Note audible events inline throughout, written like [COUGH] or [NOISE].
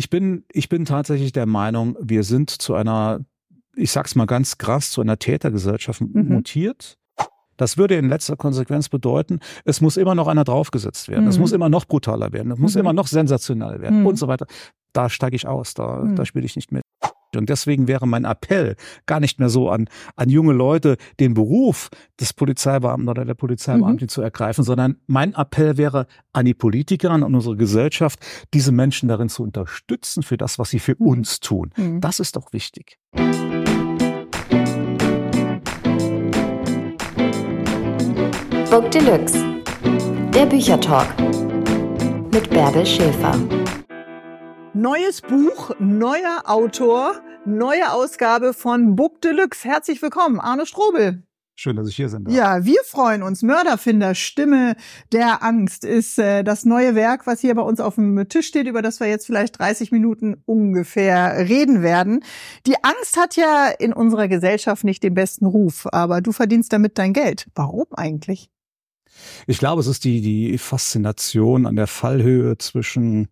Ich bin, ich bin tatsächlich der Meinung, wir sind zu einer, ich sag's mal ganz krass, zu einer Tätergesellschaft mhm. mutiert. Das würde in letzter Konsequenz bedeuten, es muss immer noch einer draufgesetzt werden. Es mhm. muss immer noch brutaler werden. Es muss mhm. immer noch sensationeller werden mhm. und so weiter. Da steige ich aus. Da, da spiele ich nicht mit. Und deswegen wäre mein Appell gar nicht mehr so an, an junge Leute, den Beruf des Polizeibeamten oder der Polizeibeamtin mhm. zu ergreifen, sondern mein Appell wäre an die Politiker, an unsere Gesellschaft, diese Menschen darin zu unterstützen für das, was sie für uns tun. Mhm. Das ist doch wichtig. Book Deluxe. Der Büchertalk. Mit Bärbel Schäfer. Neues Buch, neuer Autor, neue Ausgabe von Book Deluxe. Herzlich willkommen, Arne Strobel. Schön, dass ich hier bin. Ja, wir freuen uns. Mörderfinder, Stimme der Angst ist äh, das neue Werk, was hier bei uns auf dem Tisch steht, über das wir jetzt vielleicht 30 Minuten ungefähr reden werden. Die Angst hat ja in unserer Gesellschaft nicht den besten Ruf, aber du verdienst damit dein Geld. Warum eigentlich? Ich glaube, es ist die, die Faszination an der Fallhöhe zwischen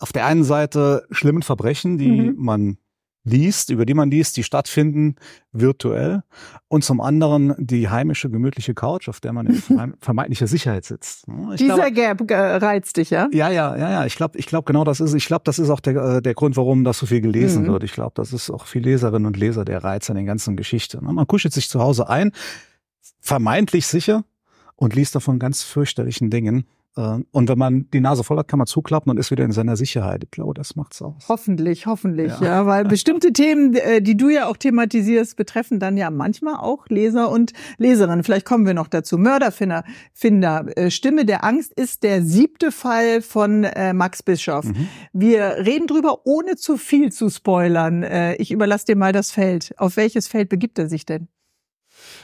auf der einen Seite schlimmen Verbrechen, die mhm. man liest, über die man liest, die stattfinden virtuell und zum anderen die heimische gemütliche Couch, auf der man in [LAUGHS] vermeintlicher Sicherheit sitzt. Ich Dieser glaube, Gap reizt dich, ja? Ja, ja, ja, ja. Ich glaube, ich glaube genau das ist. Ich glaube, das ist auch der, äh, der Grund, warum das so viel gelesen mhm. wird. Ich glaube, das ist auch für Leserinnen und Leser der Reiz an den ganzen Geschichten. Man kuschelt sich zu Hause ein, vermeintlich sicher und liest davon ganz fürchterlichen Dingen. Äh, und wenn man die Nase voll hat, kann man zuklappen und ist wieder in seiner Sicherheit. Ich glaube, das macht's aus. Hoffentlich, hoffentlich, ja. ja, weil [LAUGHS] bestimmte Themen, äh, die du ja auch thematisierst, betreffen dann ja manchmal auch Leser und Leserinnen. Vielleicht kommen wir noch dazu. Mörderfinder, Finder, äh, Stimme der Angst ist der siebte Fall von Max Bischoff. Mhm. Wir reden drüber, ohne zu viel zu spoilern. Ich überlasse dir mal das Feld. Auf welches Feld begibt er sich denn?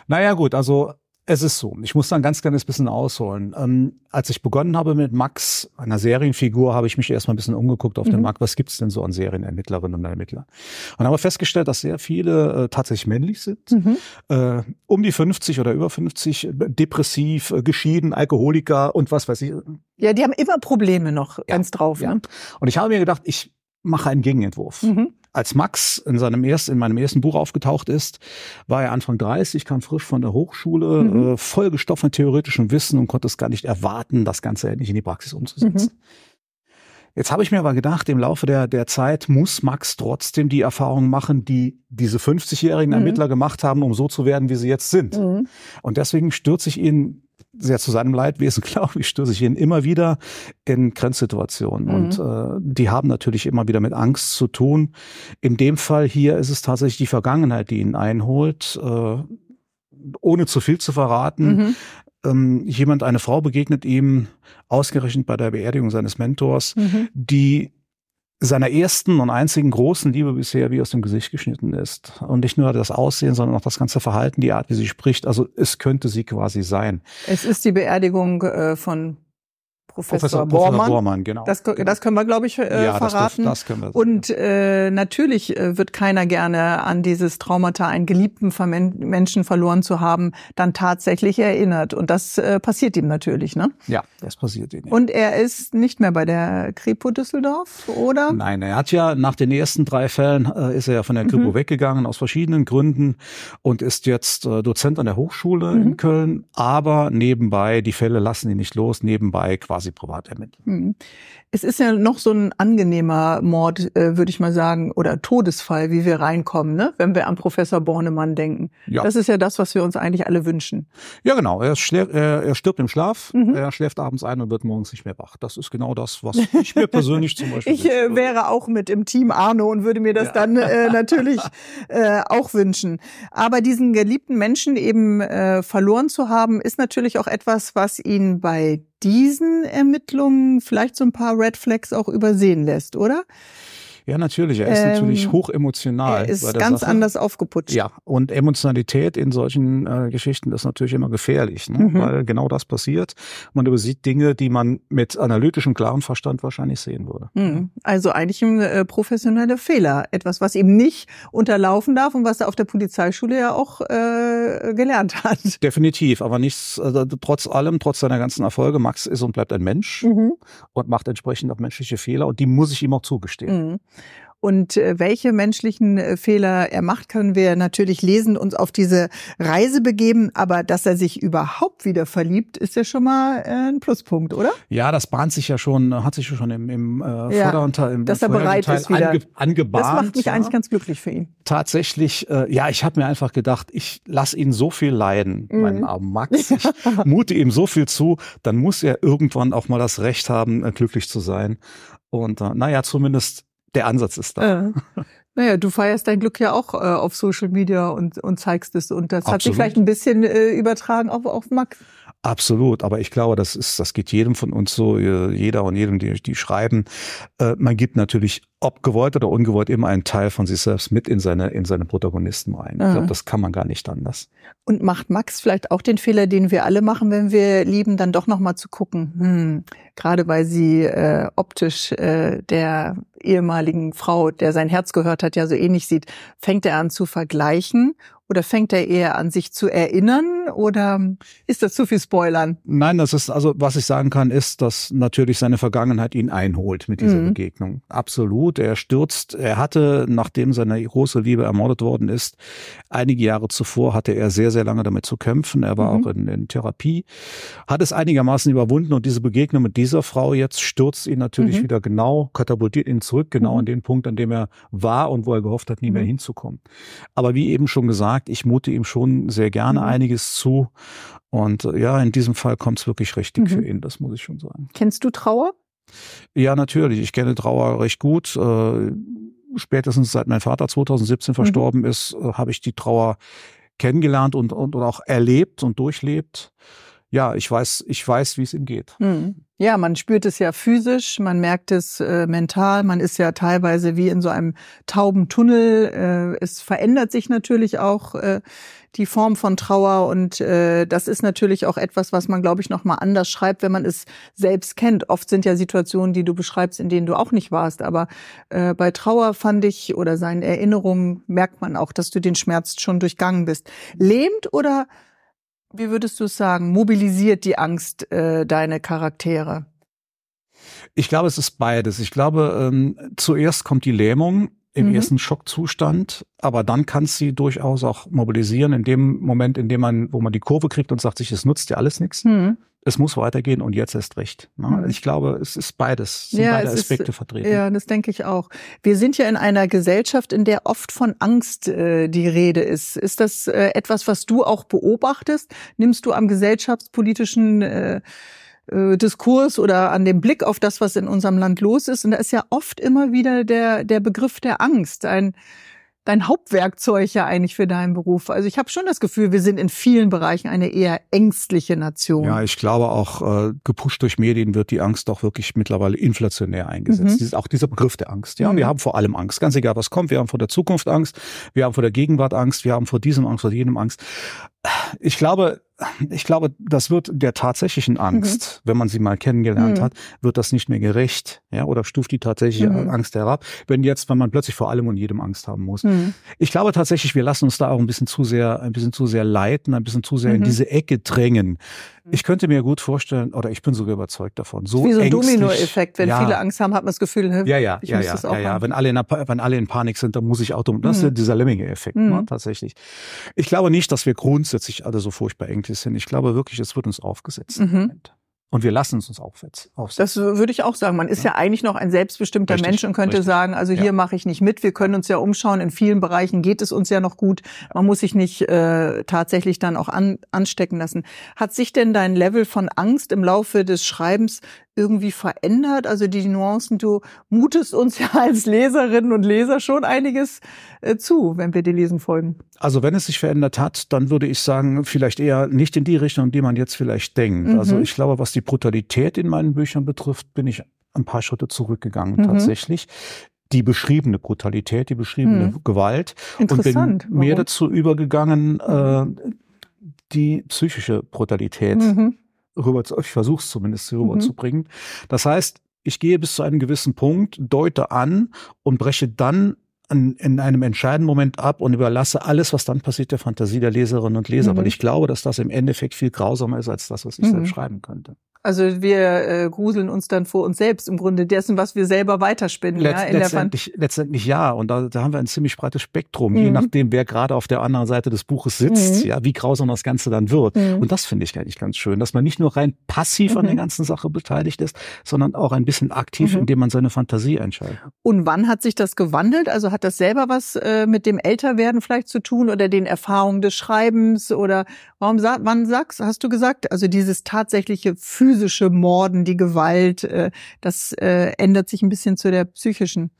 Naja, gut, also es ist so. Ich muss da ein ganz kleines bisschen ausholen. Ähm, als ich begonnen habe mit Max, einer Serienfigur, habe ich mich erstmal ein bisschen umgeguckt auf mhm. den Markt. Was gibt's denn so an Serienermittlerinnen und Ermittler? Und habe festgestellt, dass sehr viele äh, tatsächlich männlich sind. Mhm. Äh, um die 50 oder über 50, depressiv, äh, geschieden, Alkoholiker und was weiß ich. Ja, die haben immer Probleme noch ja, ganz drauf. Ja. Ne? Und ich habe mir gedacht, ich mache einen Gegenentwurf. Mhm als Max in seinem ersten, in meinem ersten Buch aufgetaucht ist, war er Anfang 30, kam frisch von der Hochschule, mhm. äh, vollgestopft mit theoretischem Wissen und konnte es gar nicht erwarten, das Ganze endlich in die Praxis umzusetzen. Mhm. Jetzt habe ich mir aber gedacht, im Laufe der, der Zeit muss Max trotzdem die Erfahrung machen, die diese 50-jährigen mhm. Ermittler gemacht haben, um so zu werden, wie sie jetzt sind. Mhm. Und deswegen stürze ich ihn sehr zu seinem Leidwesen, [LAUGHS] glaube ich, stöße ich ihn immer wieder in Grenzsituationen. Mhm. Und äh, die haben natürlich immer wieder mit Angst zu tun. In dem Fall hier ist es tatsächlich die Vergangenheit, die ihn einholt. Äh, ohne zu viel zu verraten, mhm. ähm, jemand, eine Frau begegnet ihm ausgerechnet bei der Beerdigung seines Mentors, mhm. die seiner ersten und einzigen großen Liebe bisher wie aus dem Gesicht geschnitten ist. Und nicht nur das Aussehen, sondern auch das ganze Verhalten, die Art, wie sie spricht. Also es könnte sie quasi sein. Es ist die Beerdigung äh, von Professor, Professor Bormann. Professor Bormann genau. Das, das können wir, glaube ich, äh, ja, verraten. Das, das können wir. Und äh, natürlich äh, wird keiner gerne an dieses Traumata, einen geliebten Menschen verloren zu haben, dann tatsächlich erinnert. Und das äh, passiert ihm natürlich, ne? Ja, das passiert ihm. Und er ist nicht mehr bei der Kripo Düsseldorf, oder? Nein, er hat ja nach den ersten drei Fällen äh, ist er ja von der Kripo mhm. weggegangen aus verschiedenen Gründen und ist jetzt äh, Dozent an der Hochschule mhm. in Köln. Aber nebenbei, die Fälle lassen ihn nicht los, nebenbei quasi quasi privat ermitteln. Mhm. Es ist ja noch so ein angenehmer Mord, äh, würde ich mal sagen, oder Todesfall, wie wir reinkommen, ne? wenn wir an Professor Bornemann denken. Ja. Das ist ja das, was wir uns eigentlich alle wünschen. Ja, genau. Er, er, er stirbt im Schlaf, mhm. er schläft abends ein und wird morgens nicht mehr wach. Das ist genau das, was ich mir [LAUGHS] persönlich zum Beispiel Ich äh, wäre auch mit im Team Arno und würde mir das ja. dann äh, [LAUGHS] natürlich äh, auch wünschen. Aber diesen geliebten Menschen eben äh, verloren zu haben, ist natürlich auch etwas, was ihn bei diesen Ermittlungen vielleicht so ein paar Red Flags auch übersehen lässt, oder? Ja, natürlich. Er ist ähm, natürlich hochemotional. Er ist ganz Sache. anders aufgeputscht. Ja, und Emotionalität in solchen äh, Geschichten ist natürlich immer gefährlich, ne? Mhm. weil genau das passiert. Man übersieht Dinge, die man mit analytischem, klaren Verstand wahrscheinlich sehen würde. Mhm. Also eigentlich ein äh, professioneller Fehler. Etwas, was ihm nicht unterlaufen darf und was er auf der Polizeischule ja auch äh, gelernt hat. [LAUGHS] Definitiv, aber nichts, also, trotz allem, trotz seiner ganzen Erfolge, Max ist und bleibt ein Mensch mhm. und macht entsprechend auch menschliche Fehler und die muss ich ihm auch zugestehen. Und äh, welche menschlichen äh, Fehler er macht, können wir natürlich lesen, uns auf diese Reise begeben. Aber dass er sich überhaupt wieder verliebt, ist ja schon mal äh, ein Pluspunkt, oder? Ja, das bahnt sich ja schon, hat sich schon im, im äh, ja, Vorderteil, im dass er bereit Teil ist wieder. Ange, angebahnt. Das macht mich ja. eigentlich ganz glücklich für ihn. Tatsächlich, äh, ja, ich habe mir einfach gedacht, ich lass ihn so viel leiden, mhm. meinen armen Max. [LAUGHS] Ich mute ihm so viel zu, dann muss er irgendwann auch mal das Recht haben, glücklich zu sein. Und äh, naja, zumindest der Ansatz ist da. Äh. Naja, du feierst dein Glück ja auch äh, auf Social Media und, und zeigst es. Und das Absolut. hat sich vielleicht ein bisschen äh, übertragen auf, auf Max. Absolut, aber ich glaube, das ist, das geht jedem von uns so, äh, jeder und jedem, die, die schreiben. Äh, man gibt natürlich, ob gewollt oder ungewollt, immer einen Teil von sich selbst mit in seine, in seine Protagonisten rein. Ich glaube, das kann man gar nicht anders. Und macht Max vielleicht auch den Fehler, den wir alle machen, wenn wir lieben, dann doch nochmal zu gucken, hm, gerade weil sie äh, optisch äh, der ehemaligen Frau, der sein Herz gehört hat, ja so ähnlich sieht, fängt er an zu vergleichen oder fängt er eher an, sich zu erinnern? Oder ist das zu viel Spoilern? Nein, das ist, also was ich sagen kann, ist, dass natürlich seine Vergangenheit ihn einholt mit dieser mhm. Begegnung. Absolut. Er stürzt, er hatte, nachdem seine große Liebe ermordet worden ist, einige Jahre zuvor hatte er sehr, sehr lange damit zu kämpfen. Er war mhm. auch in, in, Therapie, hat es einigermaßen überwunden und diese Begegnung mit dieser Frau jetzt stürzt ihn natürlich mhm. wieder genau, katapultiert ihn zurück, genau mhm. an den Punkt, an dem er war und wo er gehofft hat, nie mehr mhm. hinzukommen. Aber wie eben schon gesagt, gesagt, ich mute ihm schon sehr gerne mhm. einiges zu. Und äh, ja, in diesem Fall kommt es wirklich richtig mhm. für ihn, das muss ich schon sagen. Kennst du Trauer? Ja, natürlich. Ich kenne Trauer recht gut. Äh, spätestens seit mein Vater 2017 mhm. verstorben ist, äh, habe ich die Trauer kennengelernt und, und, und auch erlebt und durchlebt. Ja, ich weiß, ich weiß, wie es ihm geht. Mhm. Ja, man spürt es ja physisch, man merkt es äh, mental, man ist ja teilweise wie in so einem tauben Tunnel. Äh, es verändert sich natürlich auch äh, die Form von Trauer und äh, das ist natürlich auch etwas, was man, glaube ich, noch mal anders schreibt, wenn man es selbst kennt. Oft sind ja Situationen, die du beschreibst, in denen du auch nicht warst, aber äh, bei Trauer fand ich oder seinen Erinnerungen merkt man auch, dass du den Schmerz schon durchgangen bist. Lähmt oder wie würdest du es sagen, mobilisiert die Angst äh, deine Charaktere? Ich glaube, es ist beides. Ich glaube, ähm, zuerst kommt die Lähmung im mhm. ersten Schockzustand, aber dann kann sie durchaus auch mobilisieren in dem Moment, in dem man, wo man die Kurve kriegt und sagt sich, es nutzt ja alles nichts. Mhm es muss weitergehen und jetzt erst recht. Ne? Mhm. Ich glaube, es ist beides, sind ja, beide Aspekte ist, vertreten. Ja, das denke ich auch. Wir sind ja in einer Gesellschaft, in der oft von Angst äh, die Rede ist. Ist das äh, etwas, was du auch beobachtest? Nimmst du am gesellschaftspolitischen äh, äh, Diskurs oder an dem Blick auf das, was in unserem Land los ist? Und da ist ja oft immer wieder der, der Begriff der Angst. Ein dein Hauptwerkzeug ja eigentlich für deinen Beruf. Also ich habe schon das Gefühl, wir sind in vielen Bereichen eine eher ängstliche Nation. Ja, ich glaube auch, äh, gepusht durch Medien wird die Angst doch wirklich mittlerweile inflationär eingesetzt. Mhm. Dieses, auch dieser Begriff der Angst. Ja, mhm. wir haben vor allem Angst. Ganz egal, was kommt. Wir haben vor der Zukunft Angst. Wir haben vor der Gegenwart Angst. Wir haben vor diesem Angst, vor jenem Angst. Ich glaube, ich glaube, das wird der tatsächlichen Angst, mhm. wenn man sie mal kennengelernt mhm. hat, wird das nicht mehr gerecht, ja, oder stuft die tatsächliche mhm. Angst herab. Wenn jetzt, wenn man plötzlich vor allem und jedem Angst haben muss. Mhm. Ich glaube tatsächlich, wir lassen uns da auch ein bisschen zu sehr, ein bisschen zu sehr leiten, ein bisschen zu sehr in mhm. diese Ecke drängen. Ich könnte mir gut vorstellen, oder ich bin sogar überzeugt davon. So Wie so ein Dominoeffekt. Wenn ja. viele Angst haben, hat man das Gefühl, ja, ja, ich ja, ja, ja, ja. Wenn alle, in, wenn alle in Panik sind, dann muss ich automatisch. Das ist mhm. dieser Lemminge-Effekt, ne, tatsächlich. Ich glaube nicht, dass wir grundsätzlich alle so furchtbar ängstlich sind. Ich glaube wirklich, es wird uns aufgesetzt. Mhm. Und wir lassen es uns aufsetzen. Das würde ich auch sagen. Man ist ja, ja eigentlich noch ein selbstbestimmter richtig, Mensch und könnte richtig. sagen, also hier ja. mache ich nicht mit. Wir können uns ja umschauen. In vielen Bereichen geht es uns ja noch gut. Man muss sich nicht äh, tatsächlich dann auch an, anstecken lassen. Hat sich denn dein Level von Angst im Laufe des Schreibens irgendwie verändert? Also die Nuancen, du mutest uns ja als Leserinnen und Leser schon einiges äh, zu, wenn wir dir lesen folgen. Also wenn es sich verändert hat, dann würde ich sagen, vielleicht eher nicht in die Richtung, die man jetzt vielleicht denkt. Mhm. Also ich glaube, was die Brutalität in meinen Büchern betrifft, bin ich ein paar Schritte zurückgegangen mhm. tatsächlich. die beschriebene Brutalität, die beschriebene hm. Gewalt und bin mehr dazu übergegangen, äh, die psychische Brutalität mhm. Rüber zu, ich versuche es zumindest rüberzubringen. Mhm. Das heißt, ich gehe bis zu einem gewissen Punkt, deute an und breche dann an, in einem entscheidenden Moment ab und überlasse alles, was dann passiert, der Fantasie der Leserinnen und Leser, mhm. weil ich glaube, dass das im Endeffekt viel grausamer ist als das, was ich mhm. selbst schreiben könnte. Also wir äh, gruseln uns dann vor uns selbst im Grunde dessen, was wir selber weiterspinnen. Letz, ja, letztendlich, letztendlich ja. Und da, da haben wir ein ziemlich breites Spektrum, mhm. je nachdem, wer gerade auf der anderen Seite des Buches sitzt, mhm. ja, wie grausam das Ganze dann wird. Mhm. Und das finde ich eigentlich ganz schön, dass man nicht nur rein passiv an der mhm. ganzen Sache beteiligt ist, sondern auch ein bisschen aktiv, mhm. indem man seine Fantasie entscheidet. Und wann hat sich das gewandelt? Also hat das selber was äh, mit dem Älterwerden vielleicht zu tun oder den Erfahrungen des Schreibens oder warum wann sagst, hast du gesagt, also dieses tatsächliche physische physische Morden, die Gewalt, äh, das äh, ändert sich ein bisschen zu der psychischen.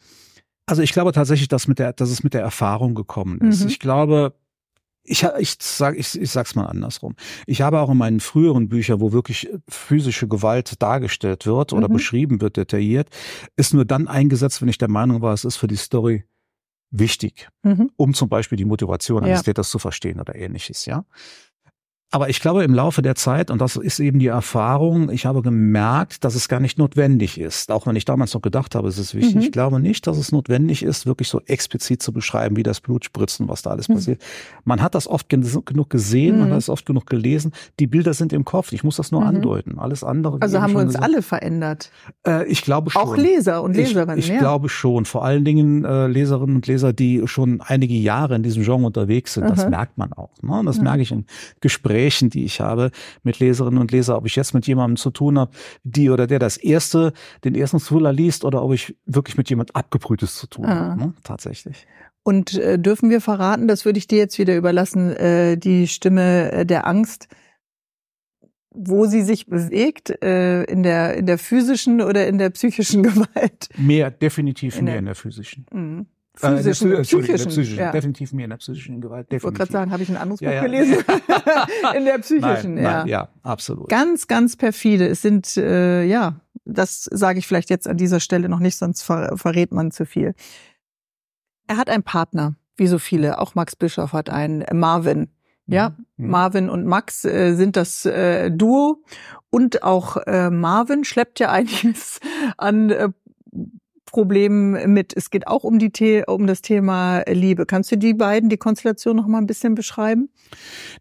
Also ich glaube tatsächlich, dass, mit der, dass es mit der Erfahrung gekommen ist. Mhm. Ich glaube, ich, ich sag, ich, ich sag's mal andersrum. Ich habe auch in meinen früheren Büchern, wo wirklich physische Gewalt dargestellt wird oder mhm. beschrieben wird, detailliert, ist nur dann eingesetzt, wenn ich der Meinung war, es ist für die Story wichtig, mhm. um zum Beispiel die Motivation eines ja. Täters zu verstehen oder ähnliches, ja. Aber ich glaube, im Laufe der Zeit, und das ist eben die Erfahrung, ich habe gemerkt, dass es gar nicht notwendig ist. Auch wenn ich damals noch gedacht habe, es ist wichtig. Mhm. Ich glaube nicht, dass es notwendig ist, wirklich so explizit zu beschreiben, wie das Blut spritzt und was da alles mhm. passiert. Man hat das oft genug gesehen, mhm. man hat es oft genug gelesen. Die Bilder sind im Kopf. Ich muss das nur mhm. andeuten. Alles andere. Also haben wir uns gesagt. alle verändert. Äh, ich glaube schon. Auch Leser und Leserinnen. Ich, ich ja. glaube schon. Vor allen Dingen äh, Leserinnen und Leser, die schon einige Jahre in diesem Genre unterwegs sind. Das merkt man auch. Ne? Das merke ich in Gesprächen Gesprächen, die ich habe mit Leserinnen und Lesern, ob ich jetzt mit jemandem zu tun habe, die oder der das erste, den ersten Thriller liest oder ob ich wirklich mit jemand abgebrühtes zu tun ah. habe, ne? tatsächlich. Und äh, dürfen wir verraten, das würde ich dir jetzt wieder überlassen, äh, die Stimme äh, der Angst, wo sie sich bewegt, äh, in der in der physischen oder in der psychischen [LAUGHS] Gewalt? Mehr, definitiv in mehr der, in der physischen. Mhm. Physischen, äh, psychischen. psychischen ja. Definitiv mehr in der psychischen Gewalt. Definitiv. Ich wollte gerade sagen, habe ich ein anderes ja, Buch ja. gelesen? [LAUGHS] in der psychischen, nein, ja. Nein, ja, absolut. Ganz, ganz perfide. Es sind, äh, ja, das sage ich vielleicht jetzt an dieser Stelle noch nicht, sonst ver verrät man zu viel. Er hat einen Partner, wie so viele. Auch Max Bischoff hat einen, äh, Marvin. Ja, mhm. Marvin und Max äh, sind das äh, Duo und auch äh, Marvin schleppt ja einiges an äh, Problemen mit. Es geht auch um die The um das Thema Liebe. Kannst du die beiden, die Konstellation noch mal ein bisschen beschreiben?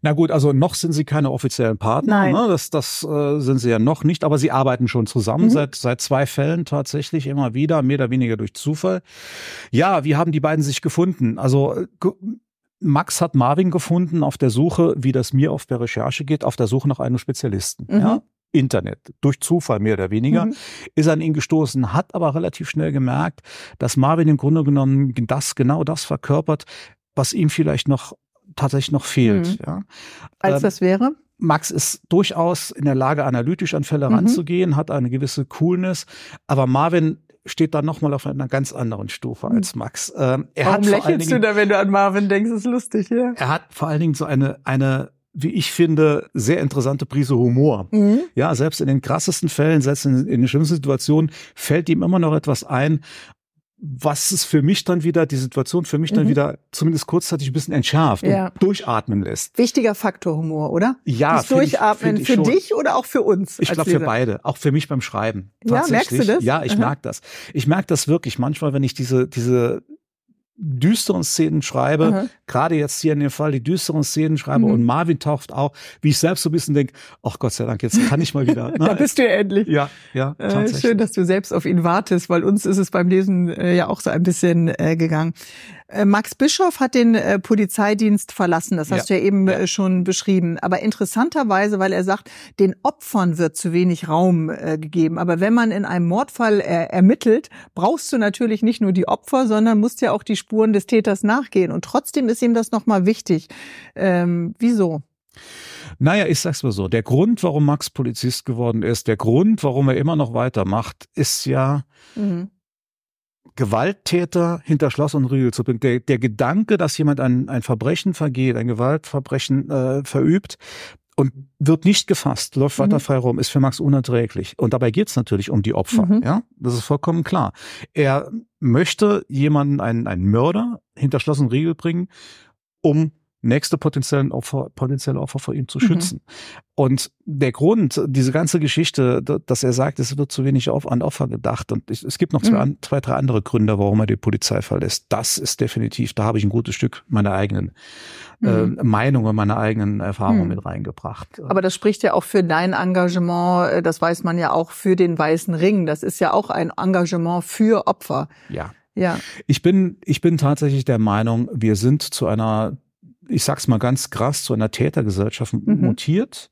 Na gut, also noch sind sie keine offiziellen Partner. Nein. Ne? Das, das äh, sind sie ja noch nicht, aber sie arbeiten schon zusammen mhm. seit seit zwei Fällen tatsächlich immer wieder, mehr oder weniger durch Zufall. Ja, wie haben die beiden sich gefunden? Also äh, Max hat Marvin gefunden auf der Suche, wie das mir auf der Recherche geht, auf der Suche nach einem Spezialisten. Mhm. Ja? Internet, durch Zufall mehr oder weniger, mhm. ist an ihn gestoßen, hat aber relativ schnell gemerkt, dass Marvin im Grunde genommen das, genau das verkörpert, was ihm vielleicht noch tatsächlich noch fehlt. Mhm. Ja. Als ähm, das wäre? Max ist durchaus in der Lage, analytisch an Fälle mhm. ranzugehen, hat eine gewisse Coolness, aber Marvin steht da nochmal auf einer ganz anderen Stufe als mhm. Max. Ähm, er Warum hat lächelst Dingen, du da, wenn du an Marvin denkst? Ist lustig, ja. Er hat vor allen Dingen so eine, eine wie ich finde, sehr interessante Prise Humor. Mhm. Ja, selbst in den krassesten Fällen, selbst in, in den schlimmsten Situationen fällt ihm immer noch etwas ein, was es für mich dann wieder, die Situation für mich dann mhm. wieder zumindest kurzzeitig ein bisschen entschärft ja. und durchatmen lässt. Wichtiger Faktor Humor, oder? Ja. Das Durchatmen ich, für dich oder auch für uns? Ich glaube für beide, auch für mich beim Schreiben. Ja, merkst du das? Ja, ich merke das. Ich merke das wirklich manchmal, wenn ich diese, diese düsteren Szenen schreibe, mhm. gerade jetzt hier in dem Fall die düsteren Szenen schreibe mhm. und Marvin taucht auch, wie ich selbst so ein bisschen denke, ach Gott sei Dank, jetzt kann ich mal wieder. [LAUGHS] da bist du ja endlich. Ja, ja. Äh, schön, dass du selbst auf ihn wartest, weil uns ist es beim Lesen äh, ja auch so ein bisschen äh, gegangen. Äh, Max Bischoff hat den äh, Polizeidienst verlassen, das hast ja. du ja eben ja. Äh, schon beschrieben. Aber interessanterweise, weil er sagt, den Opfern wird zu wenig Raum äh, gegeben. Aber wenn man in einem Mordfall äh, ermittelt, brauchst du natürlich nicht nur die Opfer, sondern musst ja auch die Spuren des Täters nachgehen. Und trotzdem ist ihm das nochmal wichtig. Ähm, wieso? Naja, ich sag's mal so. Der Grund, warum Max Polizist geworden ist, der Grund, warum er immer noch weitermacht, ist ja, mhm. Gewalttäter hinter Schloss und Riegel zu bringen. Der, der Gedanke, dass jemand ein, ein Verbrechen vergeht, ein Gewaltverbrechen äh, verübt und wird nicht gefasst, läuft weiter mhm. frei rum, ist für Max unerträglich. Und dabei geht es natürlich um die Opfer. Mhm. Ja, das ist vollkommen klar. Er möchte jemanden, einen, einen Mörder, hinter Schloss und Riegel bringen, um nächste potenziellen Opfer, potenzielle Opfer vor ihm zu mhm. schützen. Mhm. Und der Grund, diese ganze Geschichte, dass er sagt, es wird zu wenig auf, an Opfer gedacht. Und es gibt noch zwei, mhm. zwei, drei andere Gründe, warum er die Polizei verlässt. Das ist definitiv, da habe ich ein gutes Stück meiner eigenen mhm. äh, Meinung und meiner eigenen Erfahrung mhm. mit reingebracht. Aber das spricht ja auch für dein Engagement, äh, das weiß man ja auch für den Weißen Ring. Das ist ja auch ein Engagement für Opfer. Ja. Ja. Ich bin, ich bin tatsächlich der Meinung, wir sind zu einer ich sag's mal ganz krass, zu einer Tätergesellschaft mhm. mutiert.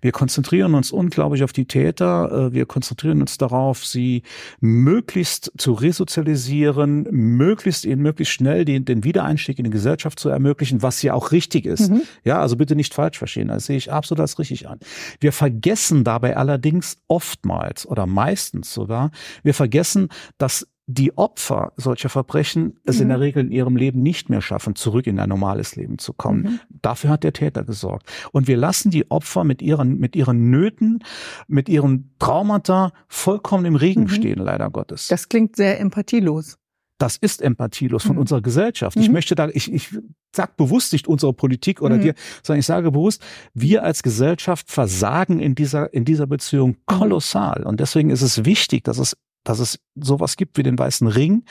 Wir konzentrieren uns unglaublich auf die Täter. Äh, wir konzentrieren uns darauf, sie möglichst zu resozialisieren, möglichst ihnen möglichst schnell den, den Wiedereinstieg in die Gesellschaft zu ermöglichen, was ja auch richtig ist. Mhm. Ja, also bitte nicht falsch verstehen. Das sehe ich absolut als richtig an. Wir vergessen dabei allerdings oftmals oder meistens sogar, wir vergessen, dass die Opfer solcher Verbrechen es in der mhm. Regel in ihrem Leben nicht mehr schaffen, zurück in ein normales Leben zu kommen. Mhm. Dafür hat der Täter gesorgt. Und wir lassen die Opfer mit ihren, mit ihren Nöten, mit ihren Traumata vollkommen im Regen mhm. stehen, leider Gottes. Das klingt sehr empathielos. Das ist empathielos von mhm. unserer Gesellschaft. Ich mhm. möchte da, ich, ich sag bewusst nicht unsere Politik oder dir, sondern ich sage bewusst, wir als Gesellschaft versagen in dieser, in dieser Beziehung kolossal. Und deswegen ist es wichtig, dass es dass es sowas gibt wie den Weißen Ring,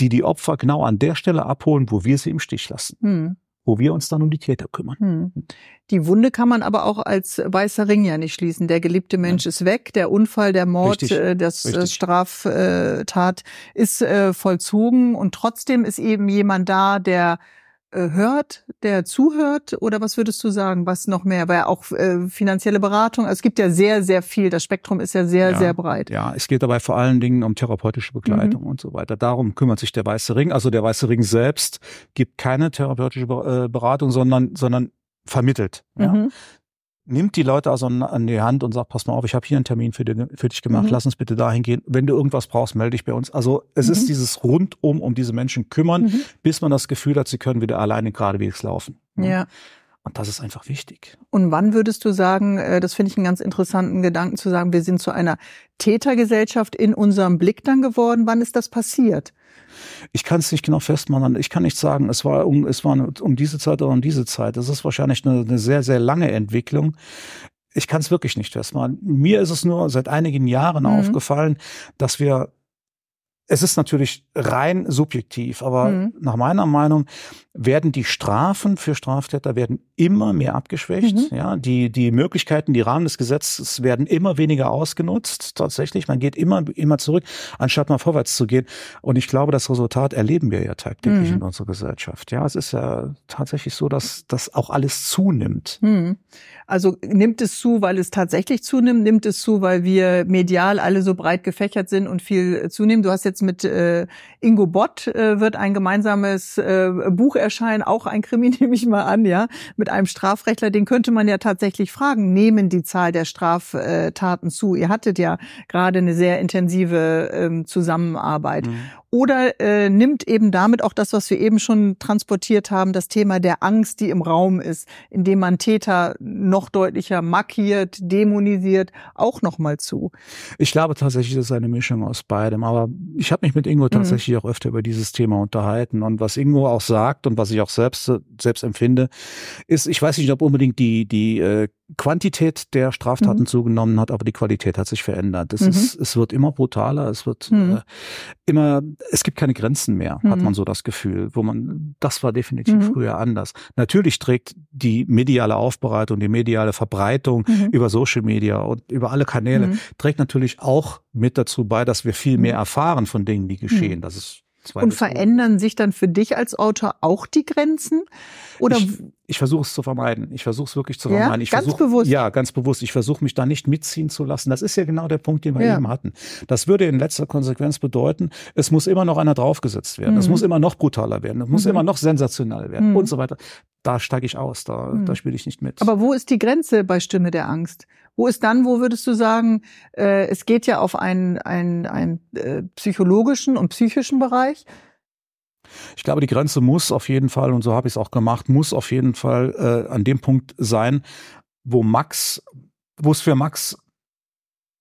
die die Opfer genau an der Stelle abholen, wo wir sie im Stich lassen. Hm. Wo wir uns dann um die Täter kümmern. Hm. Die Wunde kann man aber auch als weißer Ring ja nicht schließen. Der geliebte Mensch ja. ist weg, der Unfall, der Mord, Richtig. Äh, das äh, Richtig. Straftat ist äh, vollzogen und trotzdem ist eben jemand da, der hört, der zuhört? Oder was würdest du sagen, was noch mehr? Weil auch äh, finanzielle Beratung, also es gibt ja sehr, sehr viel. Das Spektrum ist ja sehr, ja, sehr breit. Ja, es geht dabei vor allen Dingen um therapeutische Begleitung mhm. und so weiter. Darum kümmert sich der Weiße Ring. Also der Weiße Ring selbst gibt keine therapeutische äh, Beratung, sondern, sondern vermittelt. Ja? Nimmt die Leute also an die Hand und sagt, pass mal auf, ich habe hier einen Termin für, die, für dich gemacht, mhm. lass uns bitte dahin gehen. Wenn du irgendwas brauchst, melde dich bei uns. Also es mhm. ist dieses rundum um diese Menschen kümmern, mhm. bis man das Gefühl hat, sie können wieder alleine geradewegs laufen. Ja. Und das ist einfach wichtig. Und wann würdest du sagen, äh, das finde ich einen ganz interessanten Gedanken zu sagen, wir sind zu einer Tätergesellschaft in unserem Blick dann geworden. Wann ist das passiert? Ich kann es nicht genau festmachen. Ich kann nicht sagen, es war um, es war um diese Zeit oder um diese Zeit. Das ist wahrscheinlich eine, eine sehr, sehr lange Entwicklung. Ich kann es wirklich nicht festmachen. Mir ist es nur seit einigen Jahren mhm. aufgefallen, dass wir es ist natürlich rein subjektiv, aber mhm. nach meiner Meinung werden die Strafen für Straftäter werden immer mehr abgeschwächt. Mhm. Ja, die, die Möglichkeiten, die Rahmen des Gesetzes werden immer weniger ausgenutzt. Tatsächlich, man geht immer, immer zurück, anstatt mal vorwärts zu gehen. Und ich glaube, das Resultat erleben wir ja tagtäglich mhm. in unserer Gesellschaft. Ja, es ist ja tatsächlich so, dass das auch alles zunimmt. Mhm. Also nimmt es zu, weil es tatsächlich zunimmt? Nimmt es zu, weil wir medial alle so breit gefächert sind und viel zunehmen? Du hast jetzt mit äh, Ingo Bott äh, wird ein gemeinsames äh, Buch erscheinen, auch ein Krimi [LAUGHS] nehme ich mal an, ja, mit einem Strafrechtler. Den könnte man ja tatsächlich fragen, nehmen die Zahl der Straftaten zu? Ihr hattet ja gerade eine sehr intensive ähm, Zusammenarbeit. Mhm. Oder äh, nimmt eben damit auch das, was wir eben schon transportiert haben, das Thema der Angst, die im Raum ist, indem man Täter noch deutlicher markiert, dämonisiert, auch nochmal zu? Ich glaube tatsächlich, das ist eine Mischung aus beidem. Aber ich habe mich mit Ingo mhm. tatsächlich mhm. auch öfter über dieses Thema unterhalten. Und was Ingo auch sagt und was ich auch selbst, selbst empfinde, ist, ich weiß nicht, ob unbedingt die, die äh, Quantität der Straftaten mhm. zugenommen hat, aber die Qualität hat sich verändert. Es, mhm. ist, es wird immer brutaler, es wird mhm. äh, immer, es gibt keine Grenzen mehr, hat man mhm. so das Gefühl, wo man, das war definitiv mhm. früher anders. Natürlich trägt die mediale Aufbereitung, die mediale Verbreitung mhm. über Social Media und über alle Kanäle, trägt natürlich auch mit dazu bei, dass wir viel mehr erfahren von Dingen, die geschehen. Das ist und verändern sich dann für dich als Autor auch die Grenzen? Oder ich, ich versuche es zu vermeiden. Ich versuche es wirklich zu vermeiden. Ich ganz versuch, bewusst. Ja, ganz bewusst. Ich versuche mich da nicht mitziehen zu lassen. Das ist ja genau der Punkt, den wir ja. eben hatten. Das würde in letzter Konsequenz bedeuten, es muss immer noch einer draufgesetzt werden. Mhm. Es muss immer noch brutaler werden. Es muss mhm. immer noch sensationell werden mhm. und so weiter. Da steige ich aus. Da, da mhm. spiele ich nicht mit. Aber wo ist die Grenze bei Stimme der Angst? Wo ist dann, wo würdest du sagen, äh, es geht ja auf einen, einen, einen äh, psychologischen und psychischen Bereich? Ich glaube, die Grenze muss auf jeden Fall, und so habe ich es auch gemacht, muss auf jeden Fall äh, an dem Punkt sein, wo Max, wo es für Max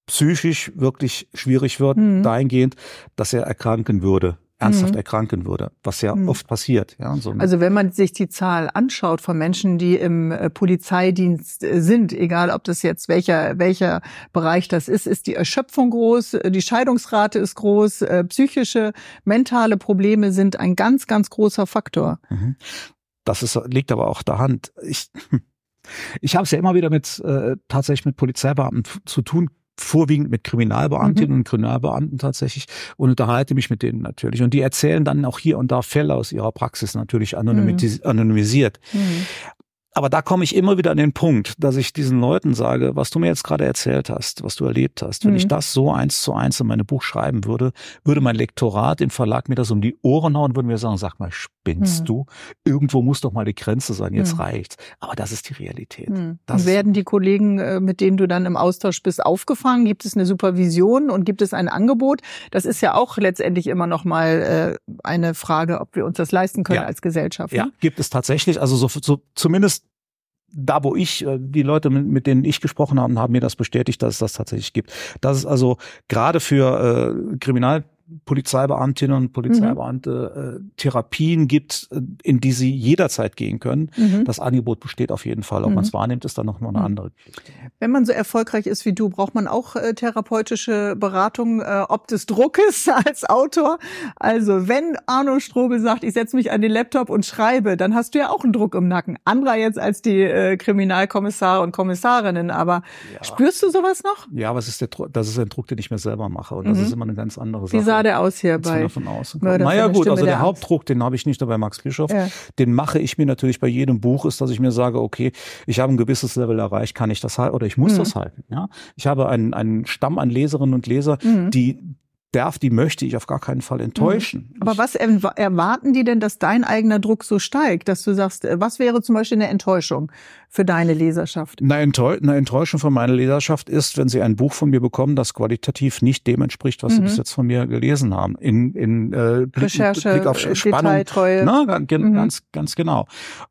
psychisch wirklich schwierig wird, mhm. dahingehend, dass er erkranken würde ernsthaft mhm. erkranken würde, was ja mhm. oft passiert. Ja, so also wenn man sich die Zahl anschaut von Menschen, die im äh, Polizeidienst äh, sind, egal ob das jetzt welcher welcher Bereich das ist, ist die Erschöpfung groß, äh, die Scheidungsrate ist groß, psychische, mentale Probleme sind ein ganz ganz großer Faktor. Mhm. Das ist, liegt aber auch der Hand. Ich, [LAUGHS] ich habe es ja immer wieder mit äh, tatsächlich mit Polizeibeamten zu tun vorwiegend mit Kriminalbeamtinnen mhm. und Kriminalbeamten tatsächlich und unterhalte mich mit denen natürlich. Und die erzählen dann auch hier und da Fälle aus ihrer Praxis natürlich anonymisiert. Mhm. Aber da komme ich immer wieder an den Punkt, dass ich diesen Leuten sage, was du mir jetzt gerade erzählt hast, was du erlebt hast, wenn mhm. ich das so eins zu eins in meine Buch schreiben würde, würde mein Lektorat, den Verlag mir das um die Ohren hauen, würde mir sagen, sag mal, spinnst mhm. du? Irgendwo muss doch mal die Grenze sein, jetzt mhm. reicht's. Aber das ist die Realität. Mhm. werden die Kollegen, äh, mit denen du dann im Austausch bist, aufgefangen? Gibt es eine Supervision und gibt es ein Angebot? Das ist ja auch letztendlich immer noch mal äh, eine Frage, ob wir uns das leisten können ja. als Gesellschaft. Ja, ne? gibt es tatsächlich. Also so, so zumindest da, wo ich, äh, die Leute, mit, denen ich gesprochen habe, haben mir das bestätigt, dass es das tatsächlich gibt. Das ist also gerade für äh, Kriminal Polizeibeamtinnen und Polizeibeamte mhm. äh, Therapien gibt, äh, in die sie jederzeit gehen können. Mhm. Das Angebot besteht auf jeden Fall. Ob mhm. man es wahrnimmt, ist dann noch mal eine mhm. andere Geschichte. Wenn man so erfolgreich ist wie du, braucht man auch äh, therapeutische Beratung, äh, ob des Druckes [LAUGHS] als Autor. Also wenn Arno Strobel sagt, ich setze mich an den Laptop und schreibe, dann hast du ja auch einen Druck im Nacken. Anderer jetzt als die äh, Kriminalkommissare und Kommissarinnen. Aber ja. spürst du sowas noch? Ja, aber es ist der, das ist ein Druck, den ich mir selber mache. Und das mhm. ist immer eine ganz andere Sache sah der aus hier bei davon aus. Naja gut, also der, der Hauptdruck, den habe ich nicht dabei Max Bischof. Ja. Den mache ich mir natürlich bei jedem Buch, ist, dass ich mir sage, okay, ich habe ein gewisses Level erreicht, kann ich das halten oder ich muss mhm. das halten. Ja, ich habe einen, einen Stamm an Leserinnen und Leser, mhm. die darf, die möchte ich auf gar keinen Fall enttäuschen. Mhm. Aber was erwarten die denn, dass dein eigener Druck so steigt, dass du sagst, äh, was wäre zum Beispiel eine Enttäuschung für deine Leserschaft? Eine, Enttäuschung für meine Leserschaft ist, wenn sie ein Buch von mir bekommen, das qualitativ nicht dem entspricht, was mhm. sie bis jetzt von mir gelesen haben. In, in äh, Blick, Recherche, Blick auf Spannung. Detailtreue. Na, ganz, mhm. ganz, ganz genau.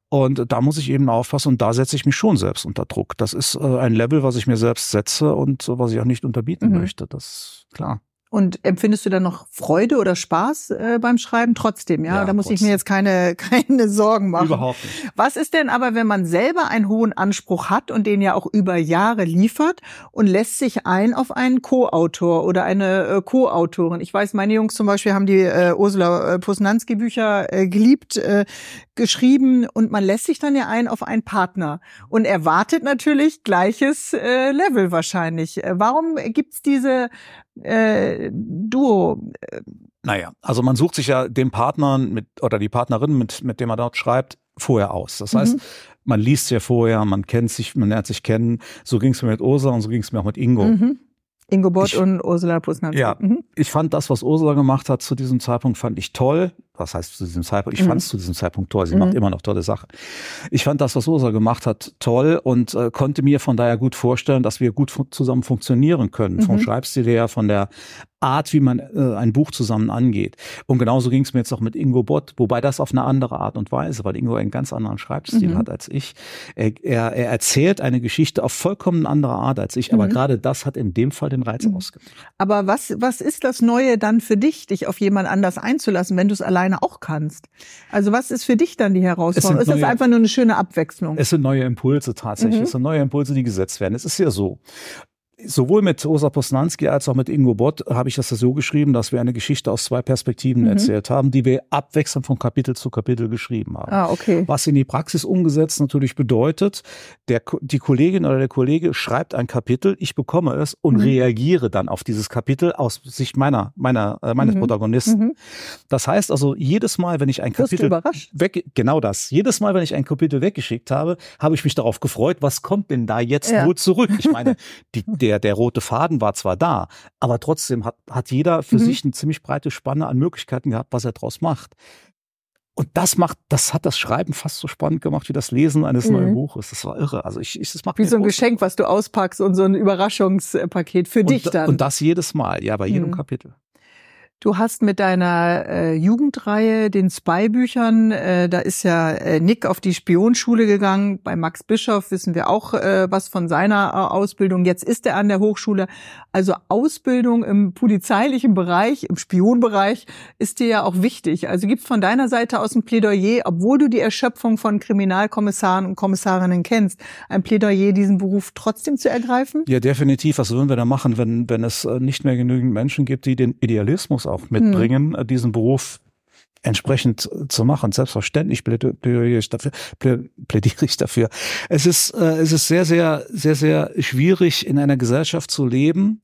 Und da muss ich eben aufpassen und da setze ich mich schon selbst unter Druck. Das ist äh, ein Level, was ich mir selbst setze und was ich auch nicht unterbieten mhm. möchte. Das ist klar. Und empfindest du dann noch Freude oder Spaß äh, beim Schreiben? Trotzdem, ja. ja da muss trotzdem. ich mir jetzt keine, [LAUGHS] keine Sorgen machen. Überhaupt nicht. Was ist denn aber, wenn man selber einen hohen Anspruch hat und den ja auch über Jahre liefert und lässt sich ein auf einen Co-Autor oder eine äh, Co-Autorin? Ich weiß, meine Jungs zum Beispiel haben die äh, Ursula äh, Posnanski-Bücher äh, geliebt, äh, geschrieben und man lässt sich dann ja ein auf einen Partner und erwartet natürlich gleiches äh, Level wahrscheinlich. Äh, warum gibt's diese äh, Duo. Naja, also man sucht sich ja den Partner mit oder die Partnerin, mit, mit dem man dort schreibt, vorher aus. Das heißt, mhm. man liest ja vorher, man kennt sich, man lernt sich kennen. So ging es mir mit Ursa und so ging es mir auch mit Ingo. Mhm. Ingo Bott ich, und Ursula Pusnanski. Ja, mhm. ich fand das, was Ursula gemacht hat zu diesem Zeitpunkt, fand ich toll was heißt zu diesem Zeitpunkt? Ich mhm. fand es zu diesem Zeitpunkt toll. Sie mhm. macht immer noch tolle Sachen. Ich fand das, was Ursa gemacht hat, toll und äh, konnte mir von daher gut vorstellen, dass wir gut fu zusammen funktionieren können. Mhm. Vom Schreibstil her, von der Art, wie man äh, ein Buch zusammen angeht. Und genauso ging es mir jetzt auch mit Ingo Bott, wobei das auf eine andere Art und Weise, weil Ingo einen ganz anderen Schreibstil mhm. hat als ich. Er, er, er, erzählt eine Geschichte auf vollkommen andere Art als ich, aber mhm. gerade das hat in dem Fall den Reiz mhm. ausgemacht. Aber was, was ist das Neue dann für dich, dich auf jemand anders einzulassen, wenn du es allein alleine auch kannst. Also was ist für dich dann die Herausforderung? Ist das einfach nur eine schöne Abwechslung? Es sind neue Impulse tatsächlich. Mhm. Es sind neue Impulse, die gesetzt werden. Es ist ja so sowohl mit Osa Posnanski als auch mit Ingo Bott habe ich das so geschrieben, dass wir eine Geschichte aus zwei Perspektiven mhm. erzählt haben, die wir abwechselnd von Kapitel zu Kapitel geschrieben haben. Ah, okay. Was in die Praxis umgesetzt natürlich bedeutet, der, die Kollegin oder der Kollege schreibt ein Kapitel, ich bekomme es und mhm. reagiere dann auf dieses Kapitel aus Sicht meiner, meiner, äh, meines mhm. Protagonisten. Mhm. Das heißt also, jedes Mal, wenn ich ein Kapitel weg, genau das, jedes Mal, wenn ich ein Kapitel weggeschickt habe, habe ich mich darauf gefreut, was kommt denn da jetzt ja. wohl zurück? Ich meine, [LAUGHS] die, der, der rote Faden war zwar da, aber trotzdem hat, hat jeder für mhm. sich eine ziemlich breite Spanne an Möglichkeiten gehabt, was er daraus macht. Und das macht, das hat das Schreiben fast so spannend gemacht wie das Lesen eines mhm. neuen Buches. Das war irre. Also ich, ich das macht wie so ein Geschenk, was du auspackst und so ein Überraschungspaket für und, dich dann. Und das jedes Mal, ja, bei jedem mhm. Kapitel. Du hast mit deiner äh, Jugendreihe, den Spy-Büchern, äh, da ist ja äh, Nick auf die Spionschule gegangen. Bei Max Bischoff wissen wir auch äh, was von seiner äh, Ausbildung. Jetzt ist er an der Hochschule. Also Ausbildung im polizeilichen Bereich, im Spionbereich ist dir ja auch wichtig. Also gibt von deiner Seite aus ein Plädoyer, obwohl du die Erschöpfung von Kriminalkommissaren und Kommissarinnen kennst, ein Plädoyer, diesen Beruf trotzdem zu ergreifen? Ja, definitiv. Was würden wir da machen, wenn, wenn es äh, nicht mehr genügend Menschen gibt, die den Idealismus auch mitbringen, hm. diesen Beruf entsprechend zu machen. Selbstverständlich plädiere ich dafür. Plädiere ich dafür. Es ist, äh, es ist sehr, sehr, sehr, sehr schwierig, in einer Gesellschaft zu leben,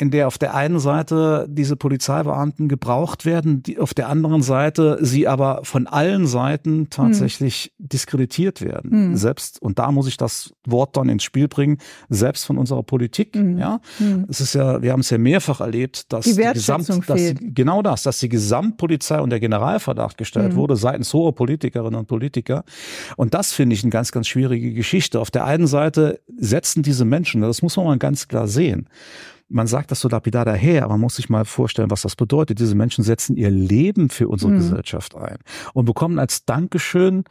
in der auf der einen Seite diese Polizeibeamten gebraucht werden, die auf der anderen Seite sie aber von allen Seiten tatsächlich hm. diskreditiert werden. Hm. Selbst, und da muss ich das Wort dann ins Spiel bringen, selbst von unserer Politik. Hm. Ja, hm. es ist ja, wir haben es ja mehrfach erlebt, dass die, die Gesamt, dass, genau das, dass die Gesamtpolizei unter Generalverdacht gestellt hm. wurde seitens hoher Politikerinnen und Politiker. Und das finde ich eine ganz, ganz schwierige Geschichte. Auf der einen Seite setzen diese Menschen, das muss man mal ganz klar sehen, man sagt das so lapidar daher, aber man muss sich mal vorstellen, was das bedeutet. Diese Menschen setzen ihr Leben für unsere mhm. Gesellschaft ein und bekommen als Dankeschön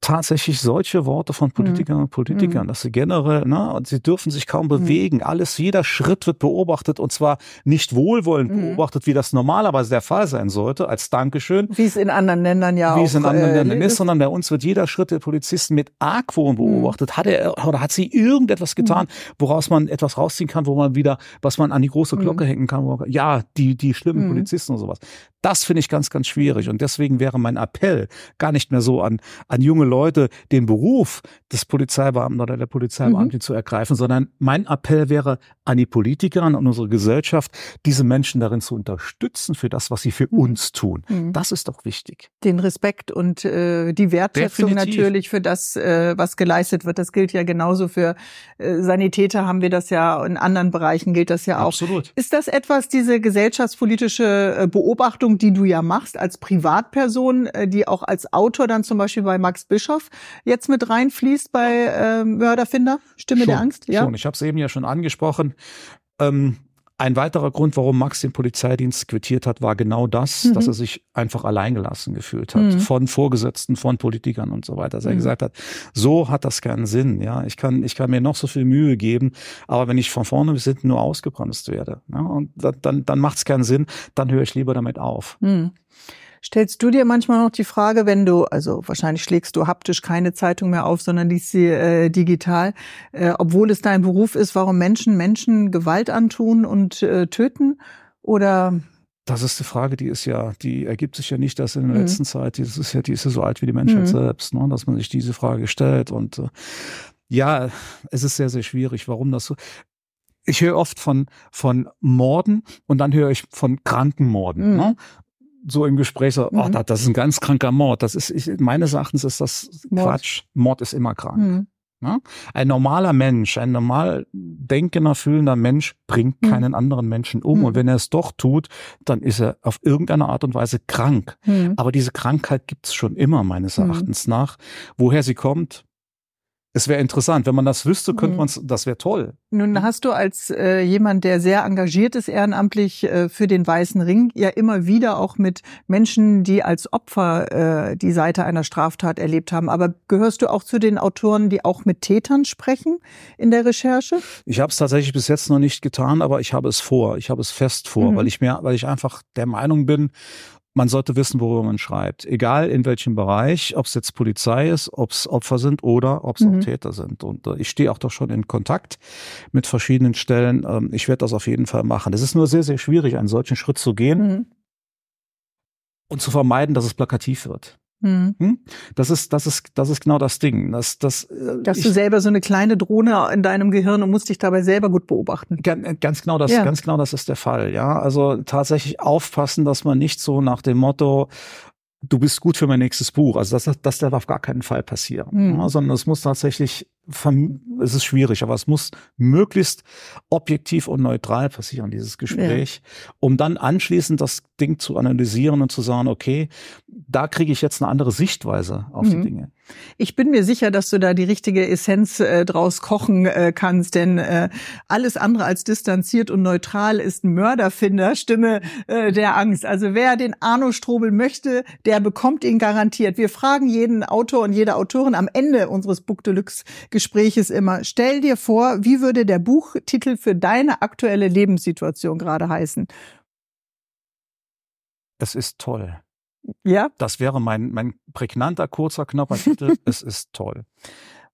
tatsächlich solche Worte von Politikerinnen und Politikern, mhm. dass sie generell, ne, sie dürfen sich kaum mhm. bewegen. Alles, jeder Schritt wird beobachtet und zwar nicht wohlwollend mhm. beobachtet, wie das normalerweise der Fall sein sollte, als Dankeschön. Wie es in anderen Ländern ja Wie auch, es in anderen äh, Ländern ist, sondern bei uns wird jeder Schritt der Polizisten mit Argwohn mhm. beobachtet. Hat er oder hat sie irgendetwas getan, mhm. woraus man etwas rausziehen kann, wo man wieder, was man an die große Glocke hängen kann, wo, ja, die, die schlimmen Polizisten und sowas. Das finde ich ganz, ganz schwierig. Und deswegen wäre mein Appell gar nicht mehr so an, an junge Leute, den Beruf des Polizeibeamten oder der Polizeibeamtin mhm. zu ergreifen, sondern mein Appell wäre an die Politiker, an unsere Gesellschaft, diese Menschen darin zu unterstützen für das, was sie für mhm. uns tun. Mhm. Das ist doch wichtig. Den Respekt und äh, die Wertschätzung Definitiv. natürlich für das, äh, was geleistet wird. Das gilt ja genauso für äh, Sanitäter haben wir das ja, in anderen Bereichen gilt das ja auch. Absolut. Ist das etwas, diese gesellschaftspolitische äh, Beobachtung, die du ja machst als Privatperson, äh, die auch als Autor dann zum Beispiel bei Max Bischoff jetzt mit reinfließt bei äh, Mörderfinder, Stimme schon, der Angst? Ja, schon. ich habe es eben ja schon angesprochen. Ähm, ein weiterer Grund, warum Max den Polizeidienst quittiert hat, war genau das, mhm. dass er sich einfach alleingelassen gefühlt hat mhm. von Vorgesetzten, von Politikern und so weiter. Dass er mhm. gesagt hat, so hat das keinen Sinn. Ja, ich kann, ich kann mir noch so viel Mühe geben, aber wenn ich von vorne bis hinten nur ausgebremst werde, ja, und dann, dann macht es keinen Sinn, dann höre ich lieber damit auf. Stellst du dir manchmal noch die Frage, wenn du, also wahrscheinlich schlägst du haptisch keine Zeitung mehr auf, sondern liest sie äh, digital, äh, obwohl es dein Beruf ist, warum Menschen Menschen Gewalt antun und äh, töten? Oder das ist die Frage, die ist ja, die ergibt sich ja nicht dass in der mhm. letzten Zeit. Die ist ja, die ist ja so alt wie die Menschheit mhm. selbst, ne, dass man sich diese Frage stellt. Und äh, ja, es ist sehr, sehr schwierig, warum das so. Ich höre oft von, von Morden und dann höre ich von Krankenmorden. Mhm. Ne? So im Gespräch so, mhm. oh, das ist ein ganz kranker Mord. Das ist, ich, meines Erachtens ist das Mord. Quatsch. Mord ist immer krank. Mhm. Ja? Ein normaler Mensch, ein normal denkender, fühlender Mensch bringt mhm. keinen anderen Menschen um. Mhm. Und wenn er es doch tut, dann ist er auf irgendeine Art und Weise krank. Mhm. Aber diese Krankheit gibt es schon immer, meines mhm. Erachtens nach. Woher sie kommt, es wäre interessant, wenn man das wüsste, könnte mhm. man es, das wäre toll. Nun hast du als äh, jemand, der sehr engagiert ist ehrenamtlich äh, für den Weißen Ring, ja immer wieder auch mit Menschen, die als Opfer äh, die Seite einer Straftat erlebt haben. Aber gehörst du auch zu den Autoren, die auch mit Tätern sprechen in der Recherche? Ich habe es tatsächlich bis jetzt noch nicht getan, aber ich habe es vor. Ich habe es fest vor, mhm. weil ich mir, weil ich einfach der Meinung bin, man sollte wissen, worüber man schreibt. Egal in welchem Bereich, ob es jetzt Polizei ist, ob es Opfer sind oder ob es mhm. auch Täter sind. Und äh, ich stehe auch doch schon in Kontakt mit verschiedenen Stellen. Ähm, ich werde das auf jeden Fall machen. Es ist nur sehr, sehr schwierig, einen solchen Schritt zu gehen mhm. und zu vermeiden, dass es plakativ wird. Hm. hm? Das ist, das ist, das ist genau das Ding. Das, das, äh, Dass ich, du selber so eine kleine Drohne in deinem Gehirn und musst dich dabei selber gut beobachten. Ganz genau das, ja. ganz genau das ist der Fall. Ja, also tatsächlich aufpassen, dass man nicht so nach dem Motto, du bist gut für mein nächstes Buch. Also das, das darf auf gar keinen Fall passieren. Mhm. Ja, sondern es muss tatsächlich, es ist schwierig, aber es muss möglichst objektiv und neutral passieren, dieses Gespräch, ja. um dann anschließend das Ding zu analysieren und zu sagen, okay, da kriege ich jetzt eine andere Sichtweise auf mhm. die Dinge. Ich bin mir sicher, dass du da die richtige Essenz äh, draus kochen äh, kannst, denn äh, alles andere als distanziert und neutral ist ein Mörderfinder, Stimme äh, der Angst. Also wer den Arno Strobel möchte, der bekommt ihn garantiert. Wir fragen jeden Autor und jede Autorin am Ende unseres Book Deluxe Gespräches immer, stell dir vor, wie würde der Buchtitel für deine aktuelle Lebenssituation gerade heißen? Es ist toll. Ja. Das wäre mein, mein prägnanter, kurzer, knapper [LAUGHS] Titel. es ist toll.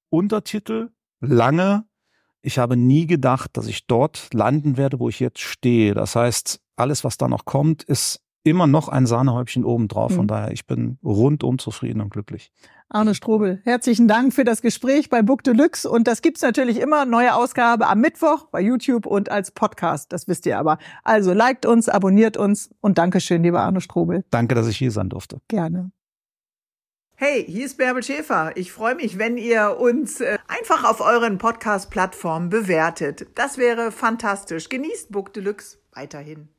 Untertitel, lange. Ich habe nie gedacht, dass ich dort landen werde, wo ich jetzt stehe. Das heißt, alles, was da noch kommt, ist immer noch ein Sahnehäubchen obendrauf. Von mhm. daher, ich bin rundum zufrieden und glücklich. Arne Strobel, herzlichen Dank für das Gespräch bei Book Deluxe. Und das gibt's natürlich immer, neue Ausgabe am Mittwoch bei YouTube und als Podcast. Das wisst ihr aber. Also liked uns, abonniert uns und Dankeschön, lieber Arne Strobel. Danke, dass ich hier sein durfte. Gerne. Hey, hier ist Bärbel Schäfer. Ich freue mich, wenn ihr uns äh, einfach auf euren Podcast-Plattformen bewertet. Das wäre fantastisch. Genießt Book Deluxe weiterhin.